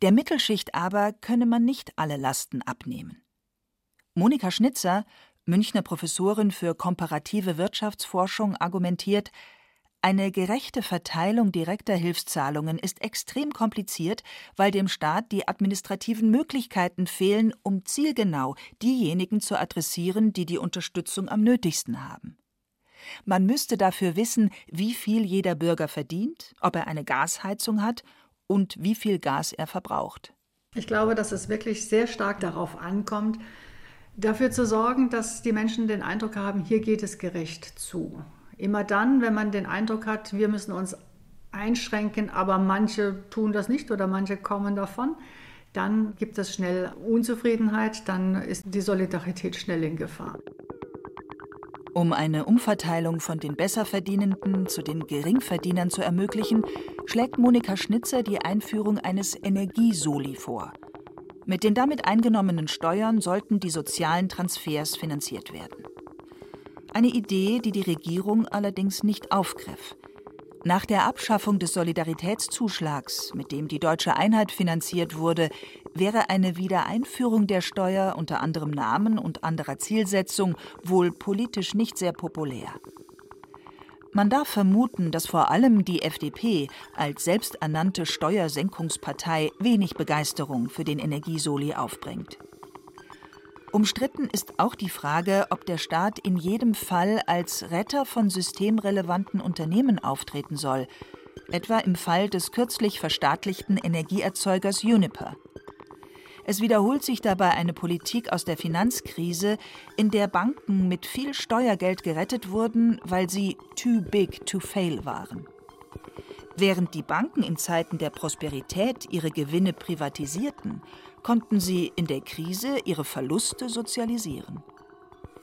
Der Mittelschicht aber könne man nicht alle Lasten abnehmen. Monika Schnitzer, Münchner Professorin für komparative Wirtschaftsforschung, argumentiert, eine gerechte Verteilung direkter Hilfszahlungen ist extrem kompliziert, weil dem Staat die administrativen Möglichkeiten fehlen, um zielgenau diejenigen zu adressieren, die die Unterstützung am nötigsten haben. Man müsste dafür wissen, wie viel jeder Bürger verdient, ob er eine Gasheizung hat und wie viel Gas er verbraucht. Ich glaube, dass es wirklich sehr stark darauf ankommt, dafür zu sorgen, dass die Menschen den Eindruck haben, hier geht es gerecht zu. Immer dann, wenn man den Eindruck hat, wir müssen uns einschränken, aber manche tun das nicht oder manche kommen davon, dann gibt es schnell Unzufriedenheit, dann ist die Solidarität schnell in Gefahr. Um eine Umverteilung von den Besserverdienenden zu den Geringverdienern zu ermöglichen, schlägt Monika Schnitzer die Einführung eines Energiesoli vor. Mit den damit eingenommenen Steuern sollten die sozialen Transfers finanziert werden. Eine Idee, die die Regierung allerdings nicht aufgriff. Nach der Abschaffung des Solidaritätszuschlags, mit dem die deutsche Einheit finanziert wurde, wäre eine Wiedereinführung der Steuer unter anderem Namen und anderer Zielsetzung wohl politisch nicht sehr populär. Man darf vermuten, dass vor allem die FDP als selbsternannte Steuersenkungspartei wenig Begeisterung für den Energiesoli aufbringt. Umstritten ist auch die Frage, ob der Staat in jedem Fall als Retter von systemrelevanten Unternehmen auftreten soll, etwa im Fall des kürzlich verstaatlichten Energieerzeugers Uniper. Es wiederholt sich dabei eine Politik aus der Finanzkrise, in der Banken mit viel Steuergeld gerettet wurden, weil sie too big to fail waren. Während die Banken in Zeiten der Prosperität ihre Gewinne privatisierten, konnten sie in der Krise ihre Verluste sozialisieren.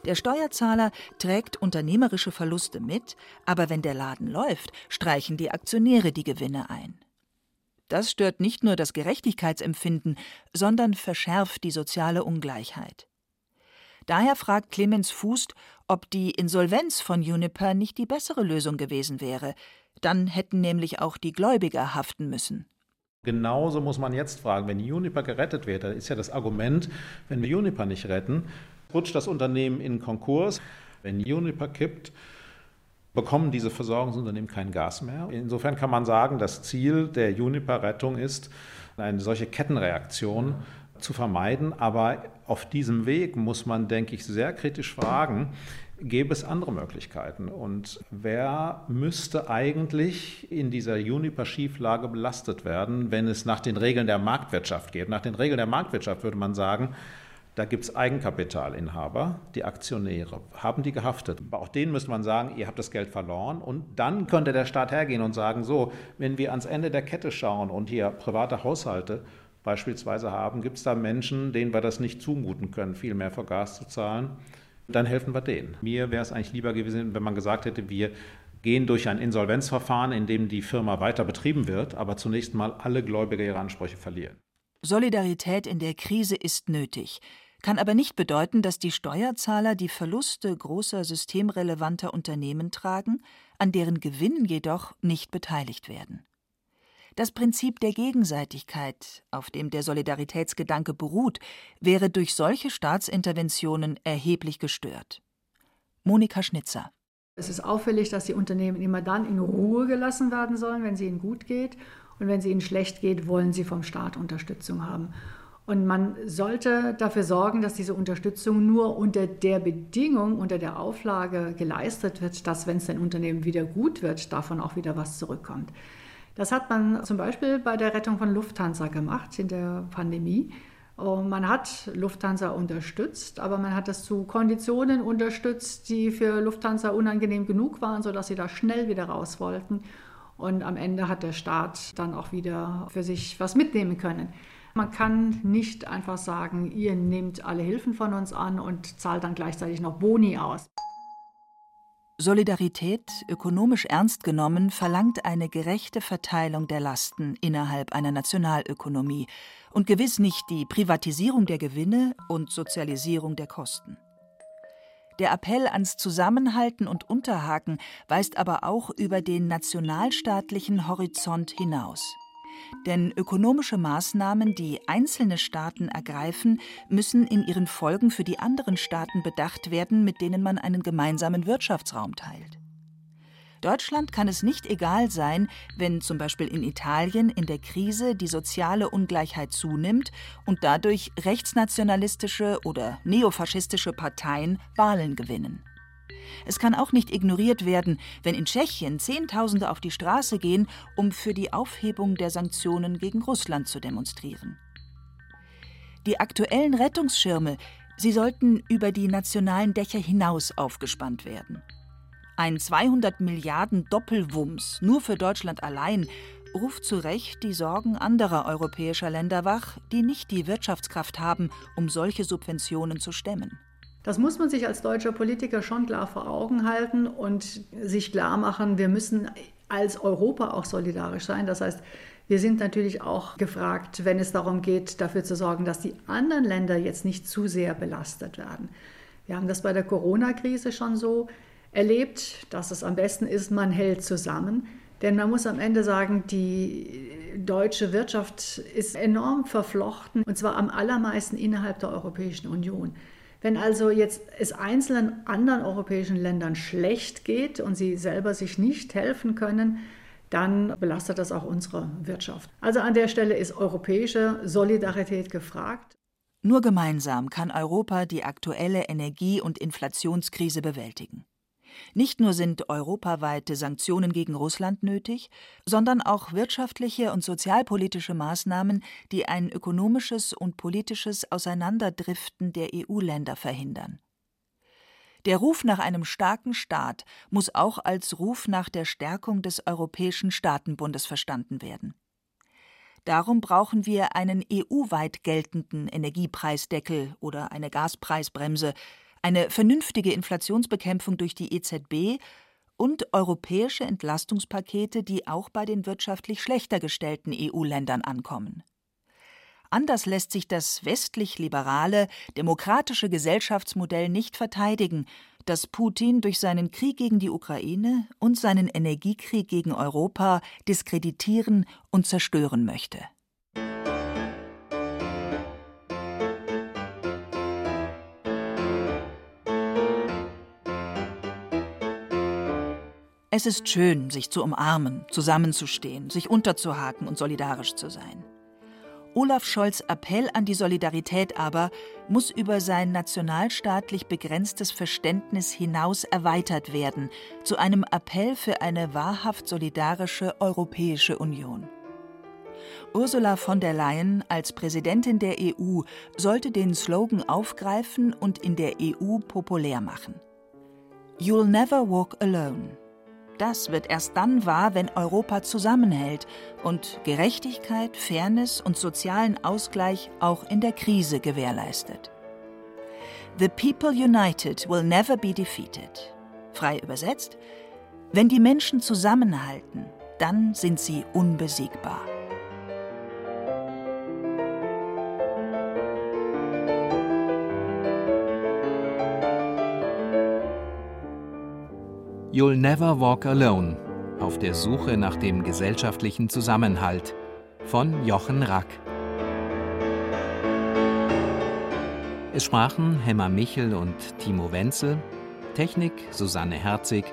Der Steuerzahler trägt unternehmerische Verluste mit, aber wenn der Laden läuft, streichen die Aktionäre die Gewinne ein. Das stört nicht nur das Gerechtigkeitsempfinden, sondern verschärft die soziale Ungleichheit. Daher fragt Clemens Fuß, ob die Insolvenz von Juniper nicht die bessere Lösung gewesen wäre. Dann hätten nämlich auch die Gläubiger haften müssen. Genauso muss man jetzt fragen, wenn Juniper gerettet wird, dann ist ja das Argument, wenn wir Juniper nicht retten, rutscht das Unternehmen in Konkurs. Wenn Juniper kippt, bekommen diese Versorgungsunternehmen kein Gas mehr. Insofern kann man sagen, das Ziel der Juniper-Rettung ist, eine solche Kettenreaktion zu vermeiden. Aber auf diesem Weg muss man, denke ich, sehr kritisch fragen, gäbe es andere Möglichkeiten. Und wer müsste eigentlich in dieser Juniper-Schieflage belastet werden, wenn es nach den Regeln der Marktwirtschaft geht? Nach den Regeln der Marktwirtschaft würde man sagen, Da gibt es Eigenkapitalinhaber, die Aktionäre. Haben die gehaftet? Auch denen müsste man sagen, ihr habt das Geld verloren. Und dann könnte der Staat hergehen und sagen, so, wenn wir ans Ende der Kette schauen und hier private Haushalte beispielsweise haben, gibt es da Menschen, denen wir das nicht zumuten können, viel mehr für Gas zu zahlen, dann helfen wir denen. Mir wäre es eigentlich lieber gewesen, wenn man gesagt hätte, wir gehen durch ein Insolvenzverfahren, in dem die Firma weiter betrieben wird, aber zunächst mal alle Gläubiger ihre Ansprüche verlieren. Solidarität in der Krise ist nötig kann aber nicht bedeuten, dass die Steuerzahler die Verluste großer systemrelevanter Unternehmen tragen, an deren Gewinnen jedoch nicht beteiligt werden. Das Prinzip der Gegenseitigkeit, auf dem der Solidaritätsgedanke beruht, wäre durch solche Staatsinterventionen erheblich gestört. Monika Schnitzer Es ist auffällig, dass die Unternehmen immer dann in Ruhe gelassen werden sollen, wenn es ihnen gut geht. Und wenn es ihnen schlecht geht, wollen sie vom Staat Unterstützung haben. Und man sollte dafür sorgen, dass diese Unterstützung nur unter der Bedingung, unter der Auflage geleistet wird, dass, wenn es ein Unternehmen wieder gut wird, davon auch wieder was zurückkommt. Das hat man zum Beispiel bei der Rettung von Lufthansa gemacht in der Pandemie. Man hat Lufthansa unterstützt, aber man hat das zu Konditionen unterstützt, die für Lufthansa unangenehm genug waren, sodass sie da schnell wieder raus wollten. Und am Ende hat der Staat dann auch wieder für sich was mitnehmen können. Man kann nicht einfach sagen, ihr nehmt alle Hilfen von uns an und zahlt dann gleichzeitig noch Boni aus. Solidarität, ökonomisch ernst genommen, verlangt eine gerechte Verteilung der Lasten innerhalb einer Nationalökonomie und gewiss nicht die Privatisierung der Gewinne und Sozialisierung der Kosten. Der Appell ans Zusammenhalten und Unterhaken weist aber auch über den nationalstaatlichen Horizont hinaus. Denn ökonomische Maßnahmen, die einzelne Staaten ergreifen, müssen in ihren Folgen für die anderen Staaten bedacht werden, mit denen man einen gemeinsamen Wirtschaftsraum teilt. Deutschland kann es nicht egal sein, wenn zum Beispiel in Italien in der Krise die soziale Ungleichheit zunimmt und dadurch rechtsnationalistische oder neofaschistische Parteien Wahlen gewinnen. Es kann auch nicht ignoriert werden, wenn in Tschechien Zehntausende auf die Straße gehen, um für die Aufhebung der Sanktionen gegen Russland zu demonstrieren. Die aktuellen Rettungsschirme, sie sollten über die nationalen Dächer hinaus aufgespannt werden. Ein 200 Milliarden Doppelwumms nur für Deutschland allein ruft zu Recht die Sorgen anderer europäischer Länder wach, die nicht die Wirtschaftskraft haben, um solche Subventionen zu stemmen. Das muss man sich als deutscher Politiker schon klar vor Augen halten und sich klar machen, wir müssen als Europa auch solidarisch sein. Das heißt, wir sind natürlich auch gefragt, wenn es darum geht, dafür zu sorgen, dass die anderen Länder jetzt nicht zu sehr belastet werden. Wir haben das bei der Corona-Krise schon so erlebt, dass es am besten ist, man hält zusammen. Denn man muss am Ende sagen, die deutsche Wirtschaft ist enorm verflochten, und zwar am allermeisten innerhalb der Europäischen Union. Wenn also jetzt es einzelnen anderen europäischen Ländern schlecht geht und sie selber sich nicht helfen können, dann belastet das auch unsere Wirtschaft. Also an der Stelle ist europäische Solidarität gefragt. Nur gemeinsam kann Europa die aktuelle Energie- und Inflationskrise bewältigen. Nicht nur sind europaweite Sanktionen gegen Russland nötig, sondern auch wirtschaftliche und sozialpolitische Maßnahmen, die ein ökonomisches und politisches Auseinanderdriften der EU-Länder verhindern. Der Ruf nach einem starken Staat muss auch als Ruf nach der Stärkung des Europäischen Staatenbundes verstanden werden. Darum brauchen wir einen EU-weit geltenden Energiepreisdeckel oder eine Gaspreisbremse, eine vernünftige Inflationsbekämpfung durch die EZB und europäische Entlastungspakete, die auch bei den wirtschaftlich schlechter gestellten EU-Ländern ankommen. Anders lässt sich das westlich-liberale, demokratische Gesellschaftsmodell nicht verteidigen, das Putin durch seinen Krieg gegen die Ukraine und seinen Energiekrieg gegen Europa diskreditieren und zerstören möchte. Es ist schön, sich zu umarmen, zusammenzustehen, sich unterzuhaken und solidarisch zu sein. Olaf Scholz Appell an die Solidarität aber muss über sein nationalstaatlich begrenztes Verständnis hinaus erweitert werden zu einem Appell für eine wahrhaft solidarische Europäische Union. Ursula von der Leyen als Präsidentin der EU sollte den Slogan aufgreifen und in der EU populär machen. You'll never walk alone. Das wird erst dann wahr, wenn Europa zusammenhält und Gerechtigkeit, Fairness und sozialen Ausgleich auch in der Krise gewährleistet. The people united will never be defeated. Frei übersetzt, wenn die Menschen zusammenhalten, dann sind sie unbesiegbar. You'll Never Walk Alone auf der Suche nach dem gesellschaftlichen Zusammenhalt von Jochen Rack. Es sprachen Hemmer Michel und Timo Wenzel, Technik Susanne Herzig,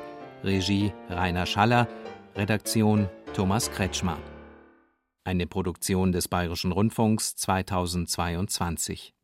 Regie Rainer Schaller, Redaktion Thomas Kretschmer. Eine Produktion des Bayerischen Rundfunks 2022.